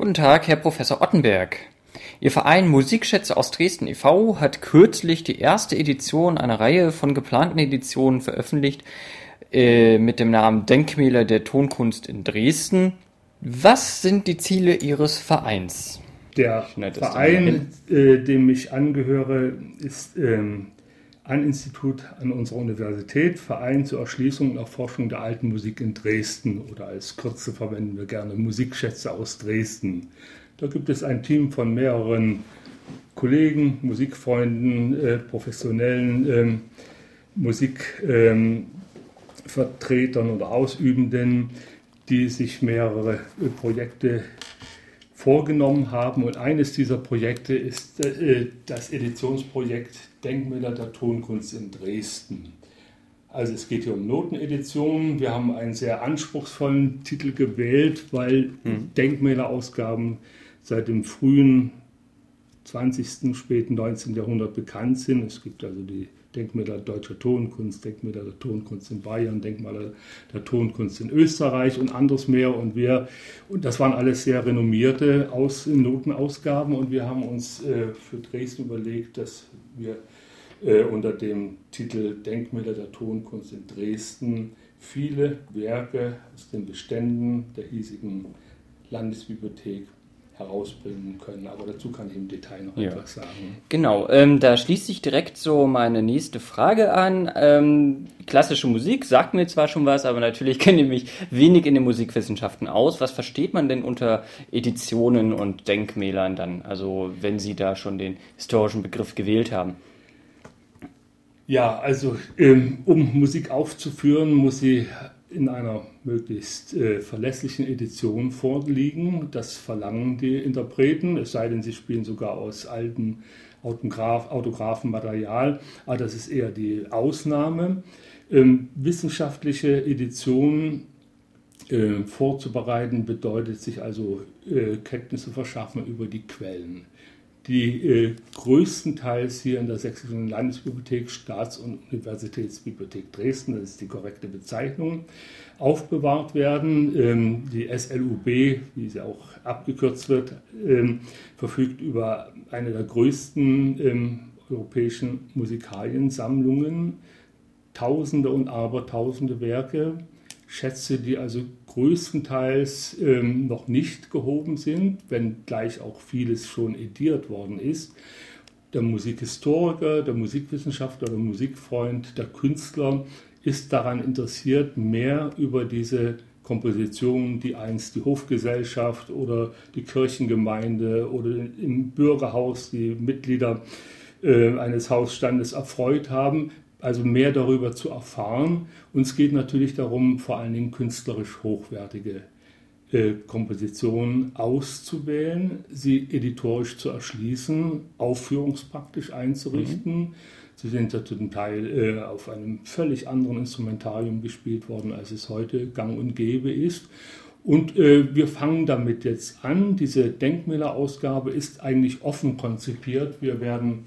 Guten Tag, Herr Professor Ottenberg. Ihr Verein Musikschätze aus Dresden e.V. hat kürzlich die erste Edition einer Reihe von geplanten Editionen veröffentlicht äh, mit dem Namen Denkmäler der Tonkunst in Dresden. Was sind die Ziele Ihres Vereins? Der Verein, äh, dem ich angehöre, ist ähm, ein Institut an unserer Universität, Verein zur Erschließung und Erforschung der alten Musik in Dresden oder als Kürze verwenden wir gerne Musikschätze aus Dresden. Da gibt es ein Team von mehreren Kollegen, Musikfreunden, äh, professionellen ähm, Musikvertretern ähm, oder Ausübenden, die sich mehrere äh, Projekte vorgenommen haben. Und eines dieser Projekte ist äh, das Editionsprojekt Denkmäler der Tonkunst in Dresden. Also es geht hier um Noteneditionen. Wir haben einen sehr anspruchsvollen Titel gewählt, weil mhm. Denkmälerausgaben seit dem frühen 20., späten 19. Jahrhundert bekannt sind. Es gibt also die Denkmäler deutscher Tonkunst, Denkmäler der Tonkunst in Bayern, Denkmäler der Tonkunst in Österreich und anderes mehr. Und wir, und das waren alles sehr renommierte Aus, Notenausgaben und wir haben uns äh, für Dresden überlegt, dass wir äh, unter dem Titel Denkmäler der Tonkunst in Dresden viele Werke aus den Beständen der hiesigen Landesbibliothek herausbringen können. Aber dazu kann ich im Detail noch ja. etwas sagen. Genau, ähm, da schließt sich direkt so meine nächste Frage an. Ähm, klassische Musik sagt mir zwar schon was, aber natürlich kenne ich mich wenig in den Musikwissenschaften aus. Was versteht man denn unter Editionen und Denkmälern dann? Also wenn Sie da schon den historischen Begriff gewählt haben. Ja, also ähm, um Musik aufzuführen, muss sie in einer möglichst äh, verlässlichen Edition vorliegen. Das verlangen die Interpreten, es sei denn, sie spielen sogar aus altem Autograph, Autographenmaterial, aber das ist eher die Ausnahme. Ähm, wissenschaftliche Editionen äh, vorzubereiten bedeutet sich also äh, Kenntnisse verschaffen über die Quellen die äh, größtenteils hier in der Sächsischen Landesbibliothek, Staats- und Universitätsbibliothek Dresden, das ist die korrekte Bezeichnung, aufbewahrt werden. Ähm, die SLUB, wie sie auch abgekürzt wird, ähm, verfügt über eine der größten ähm, europäischen Musikaliensammlungen, Tausende und Abertausende Werke Schätze, die also größtenteils ähm, noch nicht gehoben sind, wenngleich auch vieles schon ediert worden ist. Der Musikhistoriker, der Musikwissenschaftler, der Musikfreund, der Künstler ist daran interessiert, mehr über diese Kompositionen, die einst die Hofgesellschaft oder die Kirchengemeinde oder im Bürgerhaus die Mitglieder äh, eines Hausstandes erfreut haben, also mehr darüber zu erfahren. Uns geht natürlich darum, vor allen Dingen künstlerisch hochwertige äh, Kompositionen auszuwählen, sie editorisch zu erschließen, aufführungspraktisch einzurichten. Mhm. Sie sind ja zum Teil äh, auf einem völlig anderen Instrumentarium gespielt worden, als es heute gang und gäbe ist. Und äh, wir fangen damit jetzt an. Diese Denkmälerausgabe ist eigentlich offen konzipiert. Wir werden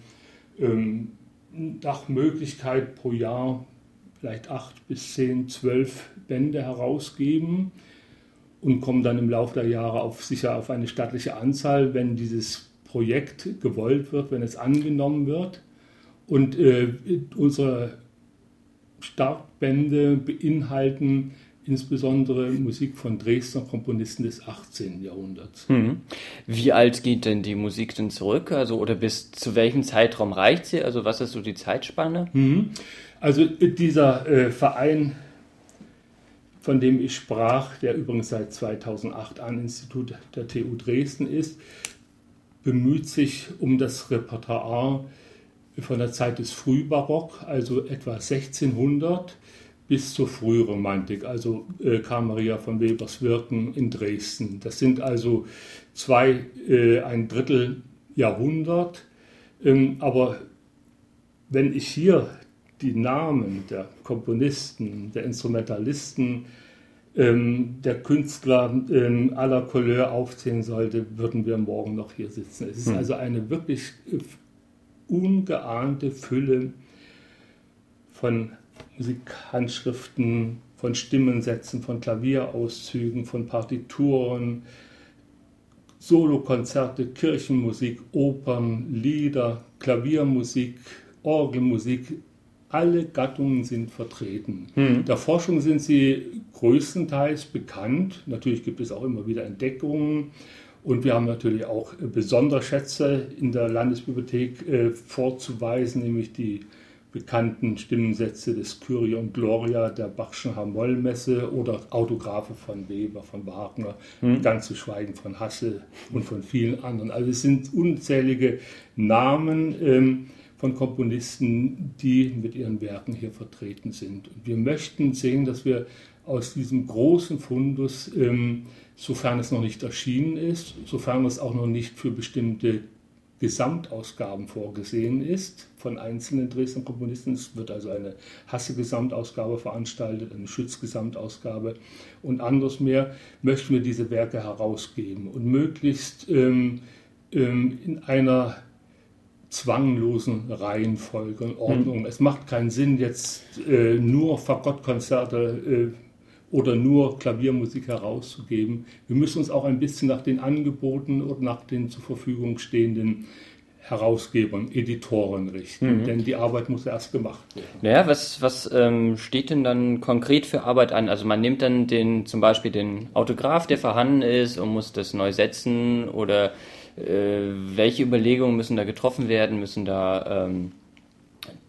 ähm, nach Möglichkeit pro Jahr vielleicht acht bis zehn, zwölf Bände herausgeben und kommen dann im Laufe der Jahre auf, sicher auf eine stattliche Anzahl, wenn dieses Projekt gewollt wird, wenn es angenommen wird. Und äh, unsere Startbände beinhalten insbesondere Musik von Dresdner Komponisten des 18. Jahrhunderts. Mhm. Wie alt geht denn die Musik denn zurück? Also oder bis zu welchem Zeitraum reicht sie? Also was ist so die Zeitspanne? Mhm. Also dieser äh, Verein, von dem ich sprach, der übrigens seit 2008 an Institut der TU Dresden ist, bemüht sich um das Repertoire von der Zeit des Frühbarock, also etwa 1600 bis zur Frühromantik, also äh, Karl Maria von Webers Wirken in Dresden. Das sind also zwei, äh, ein Drittel Jahrhundert. Ähm, aber wenn ich hier die Namen der Komponisten, der Instrumentalisten, ähm, der Künstler ähm, aller Couleur aufzählen sollte, würden wir morgen noch hier sitzen. Es ist hm. also eine wirklich äh, ungeahnte Fülle von Musikhandschriften, von Stimmensätzen, von Klavierauszügen, von Partituren, Solokonzerte, Kirchenmusik, Opern, Lieder, Klaviermusik, Orgelmusik, alle Gattungen sind vertreten. Hm. Der Forschung sind sie größtenteils bekannt. Natürlich gibt es auch immer wieder Entdeckungen. Und wir haben natürlich auch Besonderschätze in der Landesbibliothek äh, vorzuweisen, nämlich die bekannten Stimmensätze des Kyrie und Gloria der Bachschen Hamollmesse oder Autographe von Weber, von Wagner, hm. ganz zu schweigen von Hasse und von vielen anderen. Also es sind unzählige Namen. Ähm, von Komponisten, die mit ihren Werken hier vertreten sind. Und wir möchten sehen, dass wir aus diesem großen Fundus, ähm, sofern es noch nicht erschienen ist, sofern es auch noch nicht für bestimmte Gesamtausgaben vorgesehen ist von einzelnen Dresdner Komponisten. Es wird also eine Hasse-Gesamtausgabe veranstaltet, eine Schütz-Gesamtausgabe und anderes mehr, möchten wir diese Werke herausgeben und möglichst ähm, ähm, in einer zwanglosen Reihenfolge und Ordnung. Mhm. Es macht keinen Sinn, jetzt äh, nur Fagottkonzerte äh, oder nur Klaviermusik herauszugeben. Wir müssen uns auch ein bisschen nach den Angeboten und nach den zur Verfügung stehenden Herausgebern, Editoren richten, mhm. denn die Arbeit muss erst gemacht werden. Naja, was, was ähm, steht denn dann konkret für Arbeit an? Also man nimmt dann den, zum Beispiel den Autograph, der vorhanden ist und muss das neu setzen oder äh, welche Überlegungen müssen da getroffen werden? Müssen da ähm,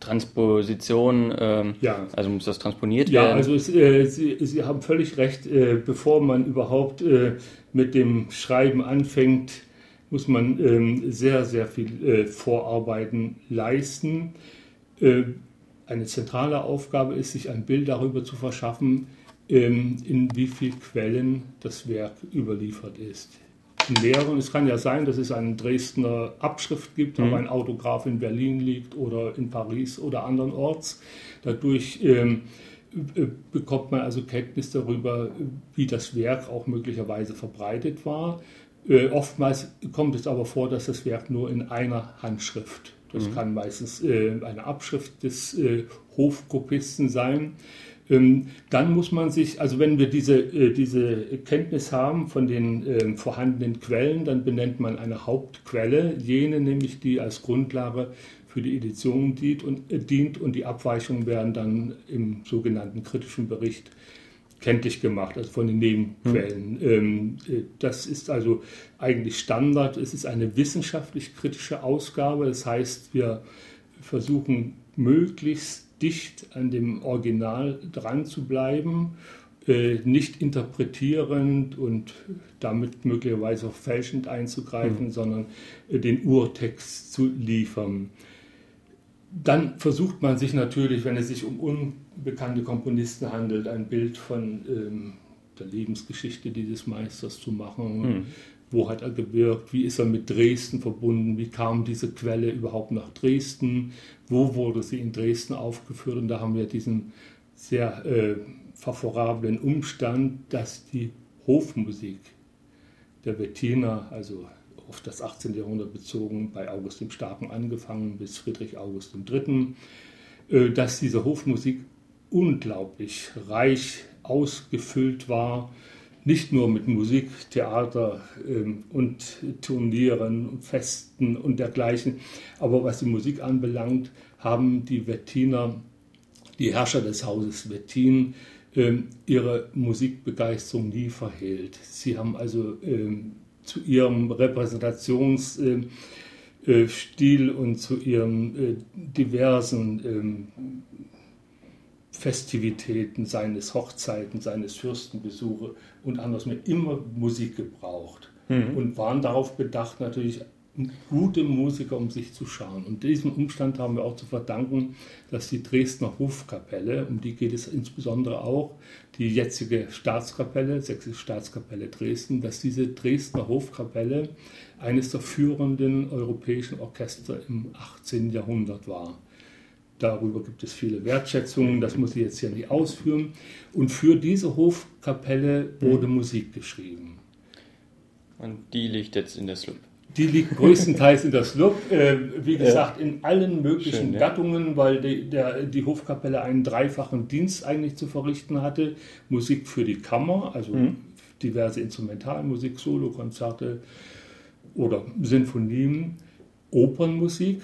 Transpositionen, ähm, ja. also muss das transponiert ja, werden? Ja, also es, äh, Sie, Sie, haben völlig recht. Äh, bevor man überhaupt äh, mit dem Schreiben anfängt, muss man ähm, sehr, sehr viel äh, Vorarbeiten leisten. Äh, eine zentrale Aufgabe ist, sich ein Bild darüber zu verschaffen, ähm, in wie vielen Quellen das Werk überliefert ist mehreren. Es kann ja sein, dass es eine Dresdner Abschrift gibt, mhm. aber ein Autograph in Berlin liegt oder in Paris oder andernorts. Dadurch ähm, äh, bekommt man also Kenntnis darüber, wie das Werk auch möglicherweise verbreitet war. Äh, oftmals kommt es aber vor, dass das Werk nur in einer Handschrift, das mhm. kann meistens äh, eine Abschrift des äh, Hofkopisten sein, dann muss man sich, also wenn wir diese, äh, diese Kenntnis haben von den ähm, vorhandenen Quellen, dann benennt man eine Hauptquelle, jene nämlich, die als Grundlage für die Edition dient und, äh, dient und die Abweichungen werden dann im sogenannten kritischen Bericht kenntlich gemacht, also von den Nebenquellen. Hm. das ist also eigentlich Standard. Es ist eine wissenschaftlich-kritische Ausgabe. Das heißt, wir versuchen möglichst dicht an dem Original dran zu bleiben, äh, nicht interpretierend und damit möglicherweise auch fälschend einzugreifen, mhm. sondern äh, den Urtext zu liefern. Dann versucht man sich natürlich, wenn es sich um unbekannte Komponisten handelt, ein Bild von ähm, der Lebensgeschichte dieses Meisters zu machen. Wo hat er gewirkt, wie ist er mit Dresden verbunden, wie kam diese Quelle überhaupt nach Dresden, wo wurde sie in Dresden aufgeführt. Und da haben wir diesen sehr äh, favorablen Umstand, dass die Hofmusik der Wettiner, also auf das 18. Jahrhundert bezogen, bei August dem Starken angefangen bis Friedrich August III., äh, dass diese Hofmusik unglaublich reich ausgefüllt war nicht nur mit Musik, Theater ähm, und Turnieren, Festen und dergleichen, aber was die Musik anbelangt, haben die Wettiner, die Herrscher des Hauses Wettin, ähm, ihre Musikbegeisterung nie verhehlt. Sie haben also ähm, zu ihrem Repräsentationsstil äh, und zu ihren äh, diversen Festivitäten, seines Hochzeiten, seines Fürstenbesuche und anders mehr immer Musik gebraucht mhm. und waren darauf bedacht, natürlich gute Musiker um sich zu schauen. Und diesem Umstand haben wir auch zu verdanken, dass die Dresdner Hofkapelle, um die geht es insbesondere auch, die jetzige Staatskapelle, Sächsische Staatskapelle Dresden, dass diese Dresdner Hofkapelle eines der führenden europäischen Orchester im 18. Jahrhundert war. Darüber gibt es viele Wertschätzungen, das muss ich jetzt hier nicht ausführen. Und für diese Hofkapelle wurde mhm. Musik geschrieben. Und die liegt jetzt in der Slup. Die liegt größtenteils in der Slup, äh, wie gesagt, ja. in allen möglichen Schön, ja. Gattungen, weil die, der, die, Hofkapelle einen dreifachen Dienst eigentlich zu verrichten hatte. Musik für die Kammer, also mhm. diverse Instrumentalmusik, Solokonzerte, oder Sinfonien, Opernmusik,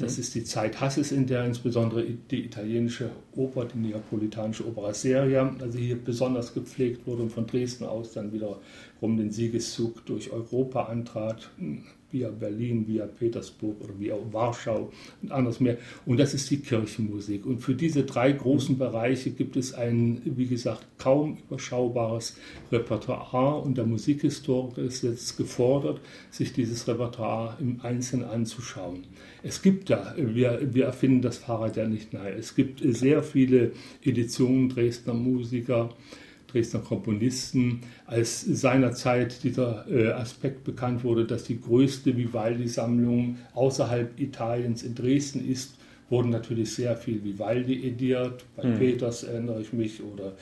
das ist die Zeit Hasses, in der insbesondere die italienische Oper, die neapolitanische Opera Seria, also hier besonders gepflegt wurde und von Dresden aus dann wiederum den Siegeszug durch Europa antrat via Berlin, via Petersburg oder via Warschau und anderes mehr. Und das ist die Kirchenmusik. Und für diese drei großen Bereiche gibt es ein, wie gesagt, kaum überschaubares Repertoire. Und der Musikhistoriker ist jetzt gefordert, sich dieses Repertoire im Einzelnen anzuschauen. Es gibt da, wir, wir erfinden das Fahrrad ja nicht neu. Es gibt sehr viele Editionen Dresdner Musiker, Dresdner Komponisten, als seinerzeit dieser äh, Aspekt bekannt wurde, dass die größte Vivaldi-Sammlung außerhalb Italiens in Dresden ist, wurden natürlich sehr viel Vivaldi ediert. Bei mhm. Peters erinnere ich mich oder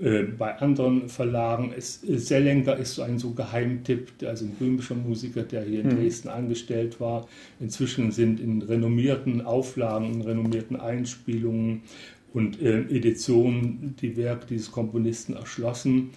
äh, bei anderen Verlagen. Es, äh, Sellenker ist so ein so Geheimtipp, also ein böhmischer Musiker, der hier in mhm. Dresden angestellt war. Inzwischen sind in renommierten Auflagen, in renommierten Einspielungen und äh, Editionen die Werke dieses Komponisten erschlossen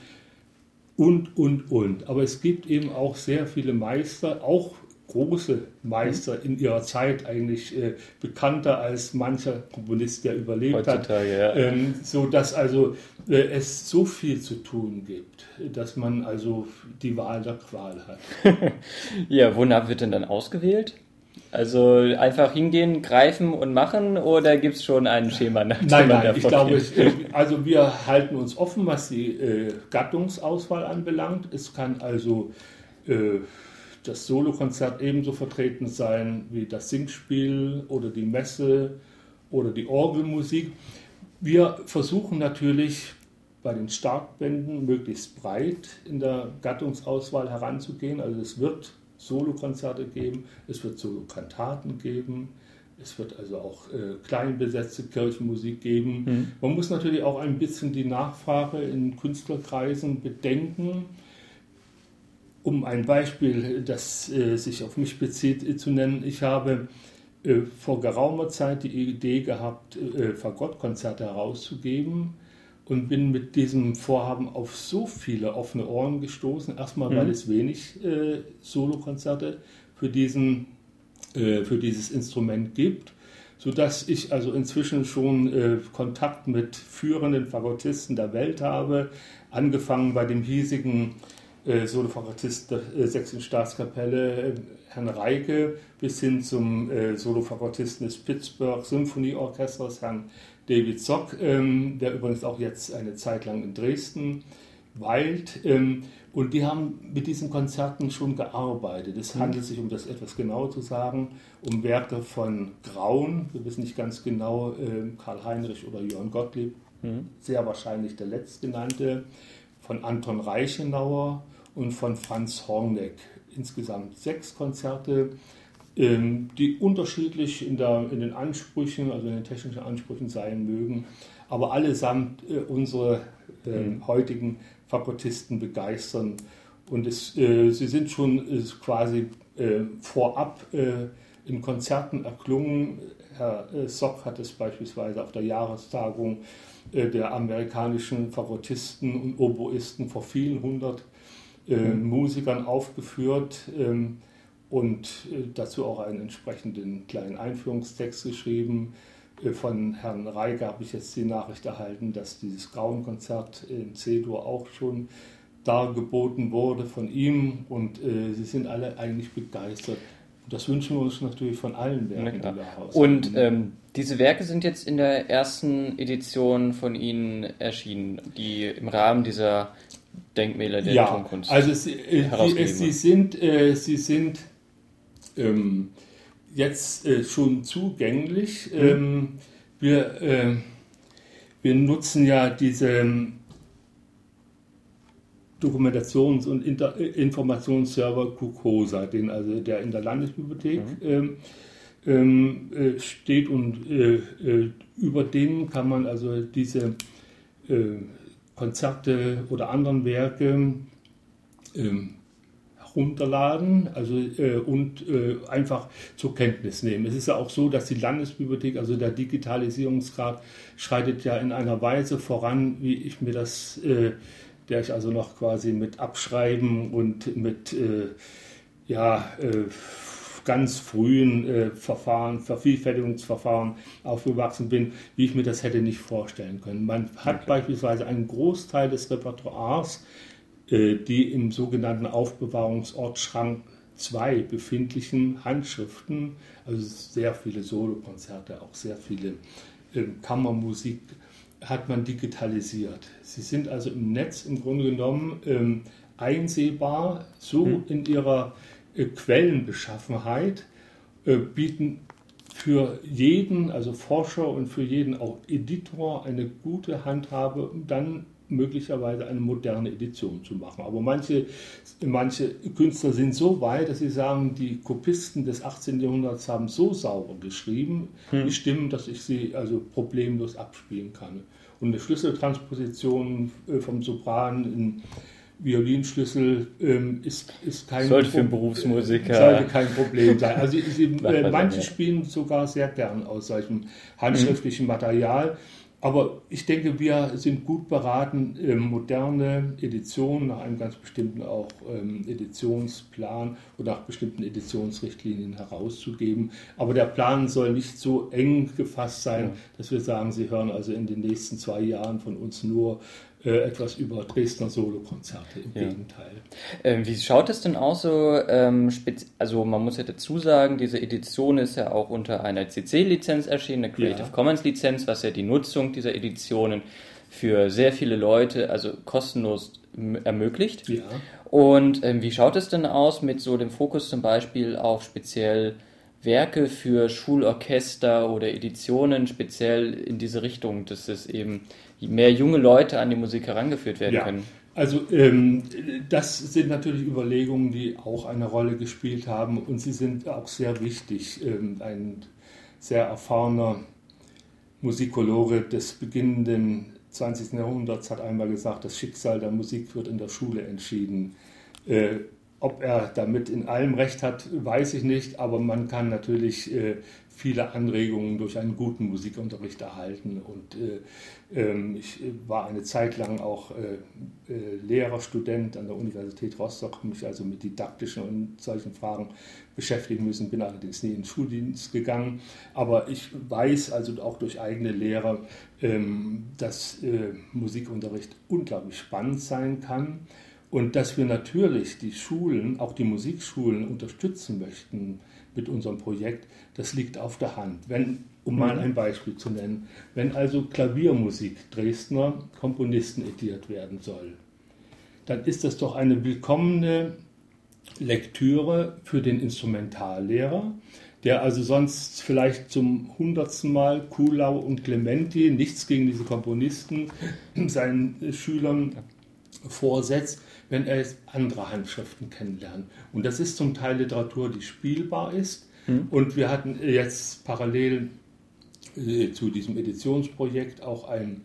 und, und, und. Aber es gibt eben auch sehr viele Meister, auch große Meister in ihrer Zeit, eigentlich äh, bekannter als mancher Komponist, der überlebt Heutzutage, hat. Ja. Ähm, so dass also äh, es so viel zu tun gibt, dass man also die Wahl der Qual hat. ja, wonach wird denn dann ausgewählt? Also einfach hingehen, greifen und machen oder gibt es schon ein Schema? Nach nein, nein, ich glaube, es, also wir halten uns offen, was die äh, Gattungsauswahl anbelangt. Es kann also äh, das Solokonzert ebenso vertreten sein wie das Singspiel oder die Messe oder die Orgelmusik. Wir versuchen natürlich bei den Starkbänden möglichst breit in der Gattungsauswahl heranzugehen. Also es wird Solokonzerte geben, es wird Solokantaten geben, es wird also auch äh, klein besetzte Kirchenmusik geben. Mhm. Man muss natürlich auch ein bisschen die Nachfrage in Künstlerkreisen bedenken. Um ein Beispiel, das äh, sich auf mich bezieht, äh, zu nennen, ich habe äh, vor geraumer Zeit die Idee gehabt, äh, Fagottkonzerte herauszugeben und bin mit diesem Vorhaben auf so viele offene Ohren gestoßen. Erstmal, mhm. weil es wenig äh, Solokonzerte für, diesen, äh, für dieses Instrument gibt, sodass ich also inzwischen schon äh, Kontakt mit führenden Fagottisten der Welt habe, angefangen bei dem hiesigen äh, Solofagottist der äh, Sächsischen Staatskapelle, äh, Herrn Reike, bis hin zum äh, Solofagottisten des Pittsburgh Symphonieorchesters, Herrn David Zock, ähm, der übrigens auch jetzt eine Zeit lang in Dresden weilt. Ähm, und die haben mit diesen Konzerten schon gearbeitet. Es mhm. handelt sich, um das etwas genauer zu sagen, um Werke von Graun, wir wissen nicht ganz genau, äh, Karl Heinrich oder Jörn Gottlieb, mhm. sehr wahrscheinlich der letztgenannte, von Anton Reichenauer und von Franz Horneck. Insgesamt sechs Konzerte ähm, die unterschiedlich in, der, in, den Ansprüchen, also in den technischen Ansprüchen sein mögen, aber allesamt äh, unsere äh, mhm. heutigen Fakultisten begeistern. Und es, äh, sie sind schon äh, quasi äh, vorab in Konzerten erklungen. Herr Sock hat es beispielsweise auf der Jahrestagung der amerikanischen Fagottisten und Oboisten vor vielen hundert mhm. Musikern aufgeführt. Ähm, und äh, dazu auch einen entsprechenden kleinen Einführungstext geschrieben. Äh, von Herrn Reiger habe ich jetzt die Nachricht erhalten, dass dieses Grauenkonzert in C-Dur auch schon dargeboten wurde von ihm und äh, sie sind alle eigentlich begeistert. Das wünschen wir uns natürlich von allen Werken, die wir haben. Und ähm, diese Werke sind jetzt in der ersten Edition von Ihnen erschienen, die im Rahmen dieser Denkmäler der ja, Tonkunst. Also sie, äh, sie, sind, äh, sie sind ähm, jetzt äh, schon zugänglich. Mhm. Ähm, wir, äh, wir nutzen ja diese ähm, Dokumentations- und Inter äh, Informationsserver KUKOSA, den also der in der Landesbibliothek mhm. ähm, ähm äh, steht und äh, äh, über den kann man also diese Konzerte oder anderen Werke ähm, runterladen also, äh, und äh, einfach zur Kenntnis nehmen. Es ist ja auch so, dass die Landesbibliothek, also der Digitalisierungsgrad, schreitet ja in einer Weise voran, wie ich mir das, äh, der ich also noch quasi mit Abschreiben und mit äh, ja, äh, ganz frühen äh, Verfahren, Vervielfältigungsverfahren aufgewachsen bin, wie ich mir das hätte nicht vorstellen können. Man hat okay. beispielsweise einen Großteil des Repertoires, äh, die im sogenannten Aufbewahrungsort Schrank 2 befindlichen Handschriften, also sehr viele Solokonzerte, auch sehr viele äh, Kammermusik, hat man digitalisiert. Sie sind also im Netz im Grunde genommen ähm, einsehbar, so hm. in ihrer Quellenbeschaffenheit, äh, bieten für jeden, also Forscher und für jeden auch Editor eine gute Handhabe, um dann möglicherweise eine moderne Edition zu machen. Aber manche, manche Künstler sind so weit, dass sie sagen, die Kopisten des 18. Jahrhunderts haben so sauber geschrieben, hm. die Stimmen, dass ich sie also problemlos abspielen kann. Und eine Schlüsseltransposition äh, vom Sopran in Violinschlüssel ähm, ist, ist kein sollte für einen Berufsmusiker sollte kein Problem sein. Also sie, äh, manche spielen sogar sehr gern aus solchem handschriftlichen Material. Aber ich denke, wir sind gut beraten, ähm, moderne Editionen nach einem ganz bestimmten auch ähm, Editionsplan oder nach bestimmten Editionsrichtlinien herauszugeben. Aber der Plan soll nicht so eng gefasst sein, dass wir sagen, Sie hören also in den nächsten zwei Jahren von uns nur äh, etwas über Dresdner Solokonzerte. Im ja. Gegenteil. Ähm, wie schaut es denn aus so? Ähm, also man muss ja dazu sagen, diese Edition ist ja auch unter einer CC-Lizenz erschienen, eine Creative ja. Commons-Lizenz, was ja die Nutzung dieser Editionen für sehr viele Leute also kostenlos ermöglicht. Ja. Und ähm, wie schaut es denn aus mit so dem Fokus zum Beispiel auf speziell Werke für Schulorchester oder Editionen speziell in diese Richtung, dass es eben mehr junge Leute an die Musik herangeführt werden ja. können. Also ähm, das sind natürlich Überlegungen, die auch eine Rolle gespielt haben und sie sind auch sehr wichtig. Ähm, ein sehr erfahrener Musikologe des beginnenden 20. Jahrhunderts hat einmal gesagt, das Schicksal der Musik wird in der Schule entschieden. Äh, ob er damit in allem recht hat, weiß ich nicht, aber man kann natürlich äh, viele Anregungen durch einen guten Musikunterricht erhalten. Und äh, ähm, ich war eine Zeit lang auch äh, äh, Lehrer, Student an der Universität Rostock, mich also mit didaktischen und solchen Fragen beschäftigen müssen, bin allerdings nie in den Schuldienst gegangen. Aber ich weiß also auch durch eigene Lehre, ähm, dass äh, Musikunterricht unglaublich spannend sein kann. Und dass wir natürlich die Schulen, auch die Musikschulen unterstützen möchten mit unserem Projekt, das liegt auf der Hand. Wenn, um mal mhm. ein Beispiel zu nennen, wenn also Klaviermusik Dresdner Komponisten ediert werden soll, dann ist das doch eine willkommene Lektüre für den Instrumentallehrer, der also sonst vielleicht zum hundertsten Mal Kuhlau und Clementi, nichts gegen diese Komponisten, seinen Schülern vorsetzt, wenn er jetzt andere Handschriften kennenlernt. Und das ist zum Teil Literatur, die spielbar ist. Mhm. Und wir hatten jetzt parallel äh, zu diesem Editionsprojekt auch ein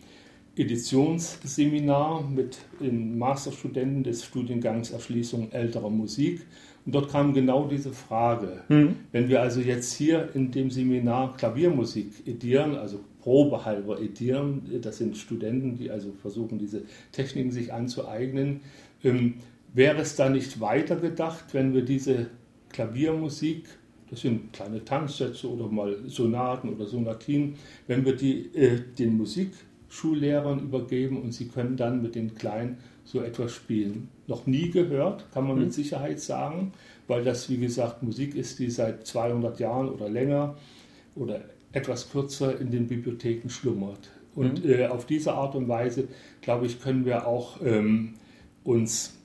Editionsseminar mit den Masterstudenten des Studiengangs Erschließung älterer Musik. Und dort kam genau diese Frage. Mhm. Wenn wir also jetzt hier in dem Seminar Klaviermusik edieren, also probehalber edieren, das sind Studenten, die also versuchen, diese Techniken sich anzueignen, ähm, wäre es da nicht weitergedacht, wenn wir diese Klaviermusik, das sind kleine Tanzsätze oder mal Sonaten oder Sonatinen, wenn wir die äh, den Musikschullehrern übergeben und sie können dann mit den Kleinen so etwas spielen. Noch nie gehört, kann man mhm. mit Sicherheit sagen, weil das, wie gesagt, Musik ist, die seit 200 Jahren oder länger oder etwas kürzer in den Bibliotheken schlummert. Und mhm. äh, auf diese Art und Weise, glaube ich, können wir auch ähm, uns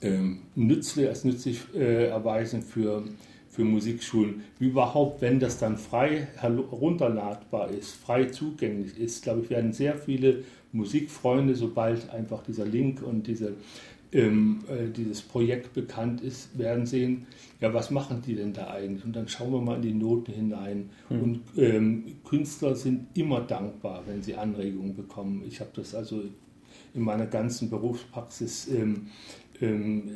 ähm, nützlich, als nützlich äh, erweisen für, für Musikschulen. Wie überhaupt, wenn das dann frei herunterladbar ist, frei zugänglich ist, glaube ich, werden sehr viele Musikfreunde, sobald einfach dieser Link und diese, ähm, äh, dieses Projekt bekannt ist, werden sehen, ja, was machen die denn da eigentlich? Und dann schauen wir mal in die Noten hinein. Mhm. Und ähm, Künstler sind immer dankbar, wenn sie Anregungen bekommen. Ich habe das also in meiner ganzen Berufspraxis ähm, ähm,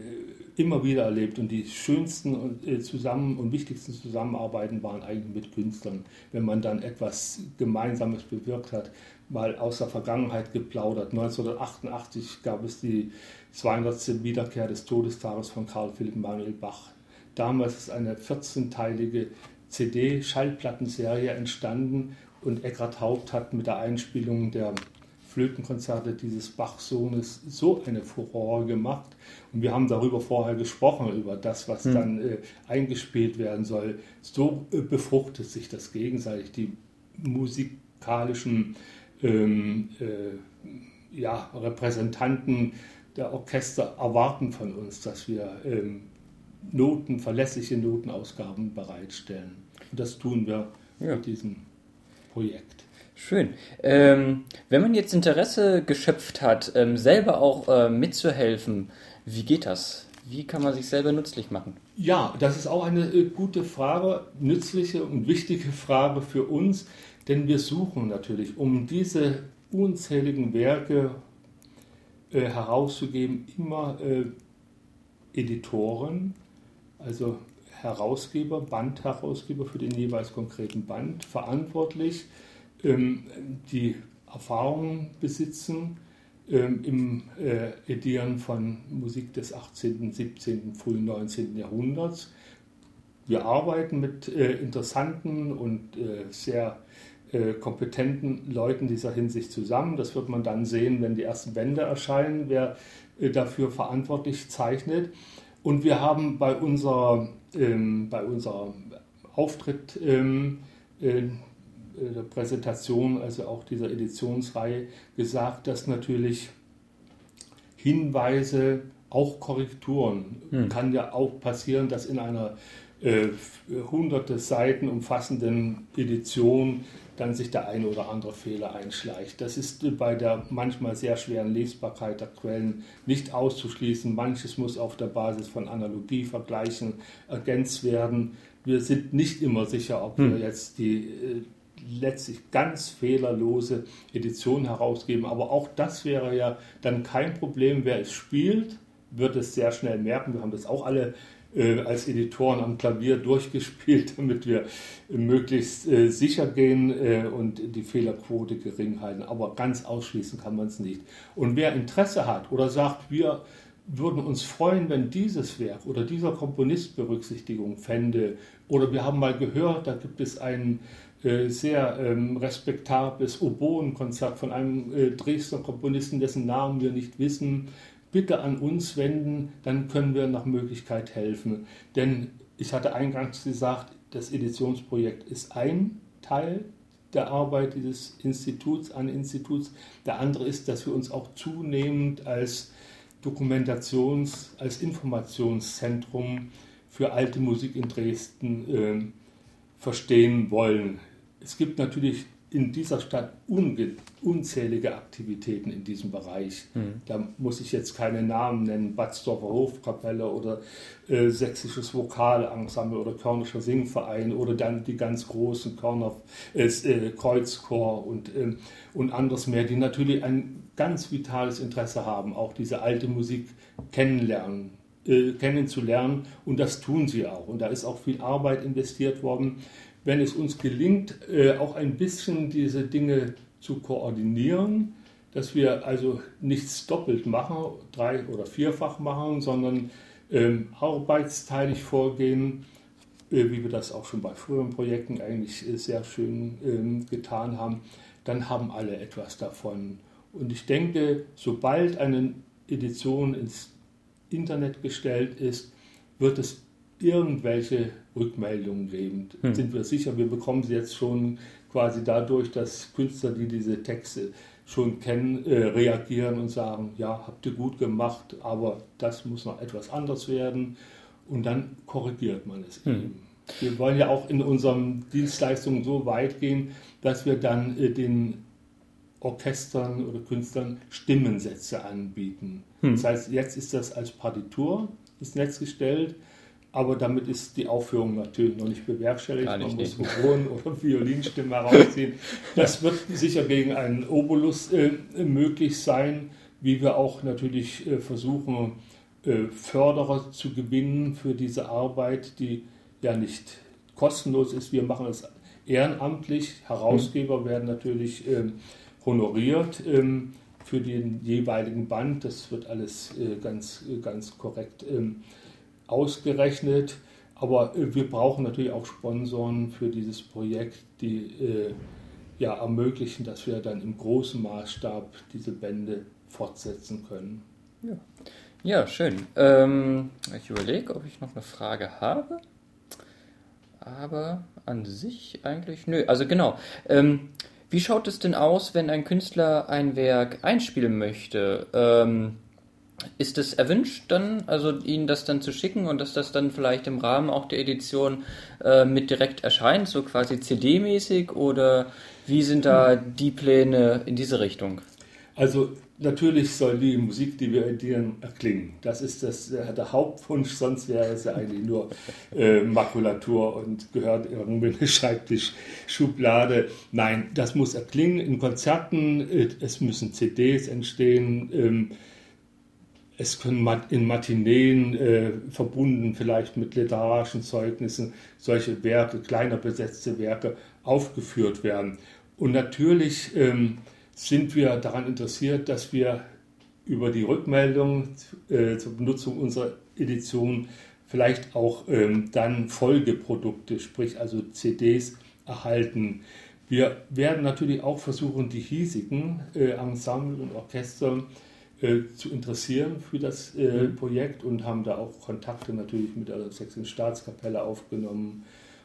immer wieder erlebt. Und die schönsten äh, zusammen und wichtigsten Zusammenarbeiten waren eigentlich mit Künstlern, wenn man dann etwas Gemeinsames bewirkt hat, mal aus der Vergangenheit geplaudert. 1988 gab es die 200. Wiederkehr des Todestages von Karl Philipp Manuel Bach. Damals ist eine 14-teilige CD-Schallplattenserie entstanden und Eckhard Haupt hat mit der Einspielung der Flötenkonzerte dieses Bach-Sohnes so eine Furore gemacht. Und wir haben darüber vorher gesprochen, über das, was hm. dann äh, eingespielt werden soll. So äh, befruchtet sich das gegenseitig. Die musikalischen ähm, äh, ja, Repräsentanten der Orchester erwarten von uns, dass wir ähm, Noten, verlässliche Notenausgaben bereitstellen. Und das tun wir ja. mit diesem Projekt. Schön. Ähm, wenn man jetzt Interesse geschöpft hat, ähm, selber auch äh, mitzuhelfen, wie geht das? Wie kann man sich selber nützlich machen? Ja, das ist auch eine äh, gute Frage, nützliche und wichtige Frage für uns, denn wir suchen natürlich, um diese unzähligen Werke äh, herauszugeben, immer äh, Editoren, also Herausgeber, Bandherausgeber für den jeweils konkreten Band, verantwortlich ähm, die Erfahrungen besitzen ähm, im äh, Edieren von Musik des 18., 17., frühen 19. Jahrhunderts. Wir arbeiten mit äh, interessanten und äh, sehr kompetenten Leuten dieser Hinsicht zusammen. Das wird man dann sehen, wenn die ersten Bände erscheinen, wer dafür verantwortlich zeichnet. Und wir haben bei unserer, ähm, bei unserem Auftritt ähm, äh, der Präsentation, also auch dieser Editionsreihe, gesagt, dass natürlich Hinweise, auch Korrekturen, hm. kann ja auch passieren, dass in einer äh, hunderte Seiten umfassenden Edition dann sich der eine oder andere Fehler einschleicht. Das ist bei der manchmal sehr schweren Lesbarkeit der Quellen nicht auszuschließen. Manches muss auf der Basis von Analogievergleichen ergänzt werden. Wir sind nicht immer sicher, ob hm. wir jetzt die äh, letztlich ganz fehlerlose Edition herausgeben. Aber auch das wäre ja dann kein Problem. Wer es spielt, wird es sehr schnell merken. Wir haben das auch alle äh, als Editoren am Klavier durchgespielt, damit wir möglichst äh, sicher gehen äh, und die Fehlerquote gering halten. Aber ganz ausschließen kann man es nicht. Und wer Interesse hat oder sagt, wir würden uns freuen, wenn dieses Werk oder dieser Komponist Berücksichtigung fände. Oder wir haben mal gehört, da gibt es einen äh, sehr ähm, respektables Oboenkonzert von einem äh, Dresdner Komponisten, dessen Namen wir nicht wissen, bitte an uns wenden, dann können wir nach Möglichkeit helfen. Denn ich hatte eingangs gesagt, das Editionsprojekt ist ein Teil der Arbeit dieses Instituts, an Instituts. Der andere ist, dass wir uns auch zunehmend als Dokumentations-, als Informationszentrum für alte Musik in Dresden äh, verstehen wollen. Es gibt natürlich in dieser Stadt unzählige Aktivitäten in diesem Bereich. Mhm. Da muss ich jetzt keine Namen nennen, Batzdorfer Hofkapelle oder äh, Sächsisches Vokalensemble oder Körnischer Singverein oder dann die ganz großen Körner, äh, äh, Kreuzchor und, ähm, und anderes mehr, die natürlich ein ganz vitales Interesse haben, auch diese alte Musik kennenlernen, äh, kennenzulernen und das tun sie auch. Und da ist auch viel Arbeit investiert worden wenn es uns gelingt, äh, auch ein bisschen diese Dinge zu koordinieren, dass wir also nichts doppelt machen, drei- oder vierfach machen, sondern ähm, arbeitsteilig vorgehen, äh, wie wir das auch schon bei früheren Projekten eigentlich äh, sehr schön ähm, getan haben, dann haben alle etwas davon. Und ich denke, sobald eine Edition ins Internet gestellt ist, wird es irgendwelche Rückmeldungen geben. Hm. Sind wir sicher, wir bekommen sie jetzt schon quasi dadurch, dass Künstler, die diese Texte schon kennen, äh, reagieren und sagen, ja, habt ihr gut gemacht, aber das muss noch etwas anders werden. Und dann korrigiert man es hm. eben. Wir wollen ja auch in unseren Dienstleistungen so weit gehen, dass wir dann äh, den Orchestern oder Künstlern Stimmensätze anbieten. Hm. Das heißt, jetzt ist das als Partitur ins Netz gestellt aber damit ist die Aufführung natürlich noch nicht bewerkstelligt. Nicht Man muss Hohen- oder Violinstimme herausziehen. Das wird sicher gegen einen Obolus äh, möglich sein, wie wir auch natürlich äh, versuchen, äh, Förderer zu gewinnen für diese Arbeit, die ja nicht kostenlos ist. Wir machen es ehrenamtlich. Herausgeber mhm. werden natürlich ähm, honoriert ähm, für den jeweiligen Band. Das wird alles äh, ganz, ganz korrekt ähm, ausgerechnet. Aber äh, wir brauchen natürlich auch Sponsoren für dieses Projekt, die äh, ja, ermöglichen, dass wir dann im großen Maßstab diese Bände fortsetzen können. Ja, ja schön. Ähm, ich überlege, ob ich noch eine Frage habe. Aber an sich eigentlich nö. Also genau. Ähm, wie schaut es denn aus, wenn ein Künstler ein Werk einspielen möchte? Ähm, ist es erwünscht dann, also Ihnen das dann zu schicken und dass das dann vielleicht im Rahmen auch der Edition äh, mit direkt erscheint, so quasi CD-mäßig oder wie sind da die Pläne in diese Richtung? Also natürlich soll die Musik, die wir edieren, erklingen. Das ist das, der Hauptwunsch, sonst wäre es ja eigentlich nur äh, Makulatur und gehört irgendwie in eine Schreibtischschublade. Nein, das muss erklingen in Konzerten, äh, es müssen CDs entstehen. Ähm, es können in Matineen äh, verbunden vielleicht mit literarischen Zeugnissen solche Werke, kleiner besetzte Werke aufgeführt werden. Und natürlich ähm, sind wir daran interessiert, dass wir über die Rückmeldung äh, zur Benutzung unserer Edition vielleicht auch ähm, dann Folgeprodukte, sprich also CDs erhalten. Wir werden natürlich auch versuchen, die hiesigen äh, Ensemble und Orchester äh, zu interessieren für das äh, mhm. Projekt und haben da auch Kontakte natürlich mit der Sächsischen Staatskapelle aufgenommen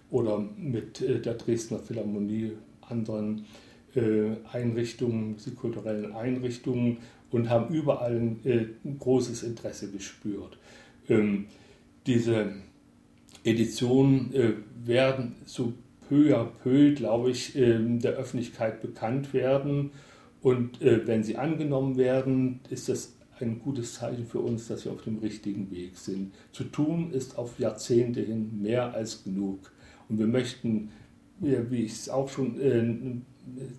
oder mit äh, der Dresdner Philharmonie, anderen äh, Einrichtungen, kulturellen Einrichtungen und haben überall ein, äh, großes Interesse gespürt. Ähm, diese Editionen äh, werden so peu à peu, glaube ich, ähm, der Öffentlichkeit bekannt werden. Und wenn sie angenommen werden, ist das ein gutes Zeichen für uns, dass wir auf dem richtigen Weg sind. Zu tun ist auf Jahrzehnte hin mehr als genug. Und wir möchten, wie ich es auch schon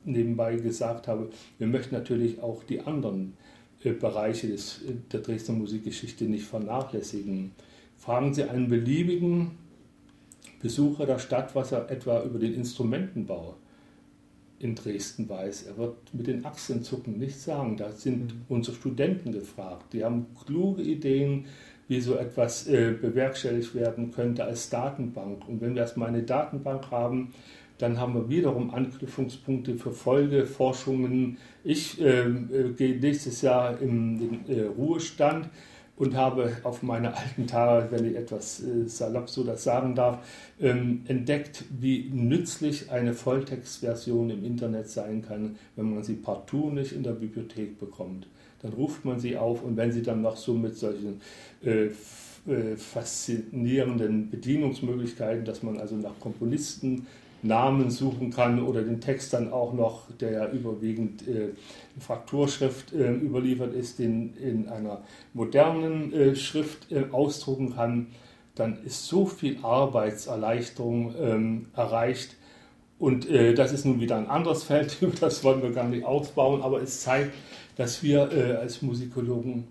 nebenbei gesagt habe, wir möchten natürlich auch die anderen äh, Bereiche des, der Dresdner Musikgeschichte nicht vernachlässigen. Fragen Sie einen beliebigen Besucher der Stadt, was er etwa über den Instrumentenbau in Dresden weiß. Er wird mit den Achseln zucken nichts sagen. Da sind mhm. unsere Studenten gefragt. Die haben kluge Ideen, wie so etwas äh, bewerkstelligt werden könnte als Datenbank. Und wenn wir erstmal eine Datenbank haben, dann haben wir wiederum Anknüpfungspunkte für Folgeforschungen. Ich ähm, äh, gehe nächstes Jahr in den äh, Ruhestand und habe auf meine alten Tage, wenn ich etwas äh, salopp so das sagen darf, ähm, entdeckt, wie nützlich eine Volltextversion im Internet sein kann, wenn man sie partout nicht in der Bibliothek bekommt. Dann ruft man sie auf und wenn sie dann noch so mit solchen äh, äh faszinierenden Bedienungsmöglichkeiten, dass man also nach Komponisten Namen suchen kann oder den Text dann auch noch, der ja überwiegend äh, in Frakturschrift äh, überliefert ist, den in einer modernen äh, Schrift äh, ausdrucken kann, dann ist so viel Arbeitserleichterung ähm, erreicht. Und äh, das ist nun wieder ein anderes Feld, das wollen wir gar nicht ausbauen, aber es zeigt, dass wir äh, als Musikologen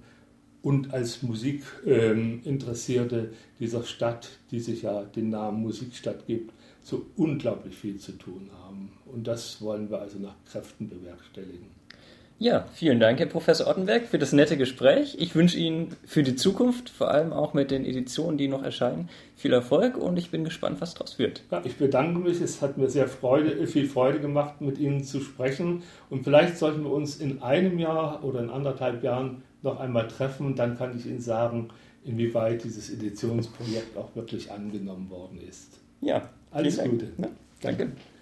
und als Musikinteressierte ähm, dieser Stadt, die sich ja den Namen Musikstadt gibt, so unglaublich viel zu tun haben. Und das wollen wir also nach Kräften bewerkstelligen. Ja, vielen Dank, Herr Professor Ottenberg, für das nette Gespräch. Ich wünsche Ihnen für die Zukunft, vor allem auch mit den Editionen, die noch erscheinen, viel Erfolg und ich bin gespannt, was daraus wird. Ja, ich bedanke mich. Es hat mir sehr Freude, viel Freude gemacht, mit Ihnen zu sprechen. Und vielleicht sollten wir uns in einem Jahr oder in anderthalb Jahren noch einmal treffen. Dann kann ich Ihnen sagen, inwieweit dieses Editionsprojekt auch wirklich angenommen worden ist. Ja, alles Gute. Ne? Danke.